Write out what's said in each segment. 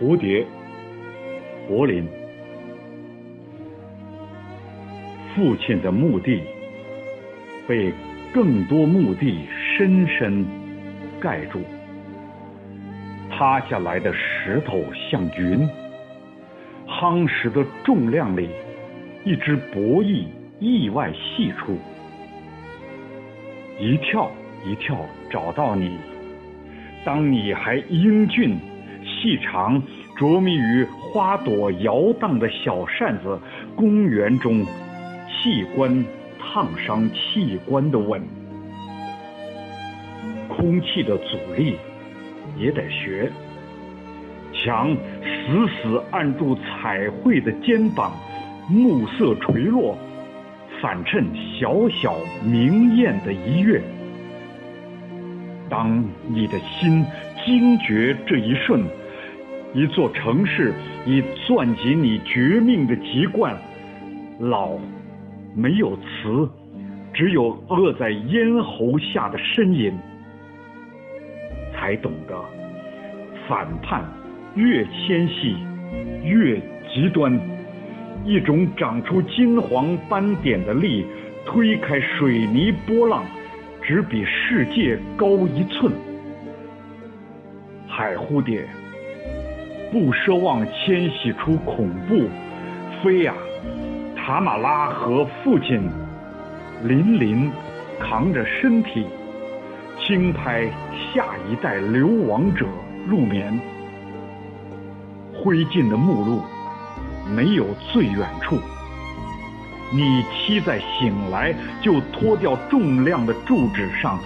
蝴蝶，柏林。父亲的墓地被更多墓地深深盖住，塌下来的石头像云，夯实的重量里，一只博弈意外细出，一跳一跳找到你。当你还英俊、细长，着迷于花朵摇荡的小扇子，公园中，器官烫伤器官的吻，空气的阻力也得学。墙死死按住彩绘的肩膀，暮色垂落，反衬小小明艳的一跃。当你的心惊觉这一瞬，一座城市已攥紧你绝命的籍贯，老没有词，只有扼在咽喉下的呻吟，才懂得反叛越纤细越极端，一种长出金黄斑点的力，推开水泥波浪。只比世界高一寸。海蝴蝶不奢望迁徙出恐怖，飞呀！塔马拉和父亲林林扛着身体，轻拍下一代流亡者入眠。灰烬的目录没有最远处。你期在醒来就脱掉重量的住址上，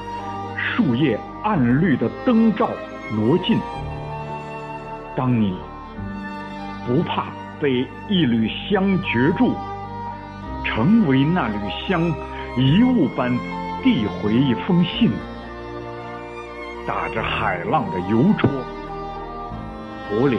树叶暗绿的灯罩挪近。当你不怕被一缕香绝住，成为那缕香，遗物般递回一封信，打着海浪的邮戳，湖里。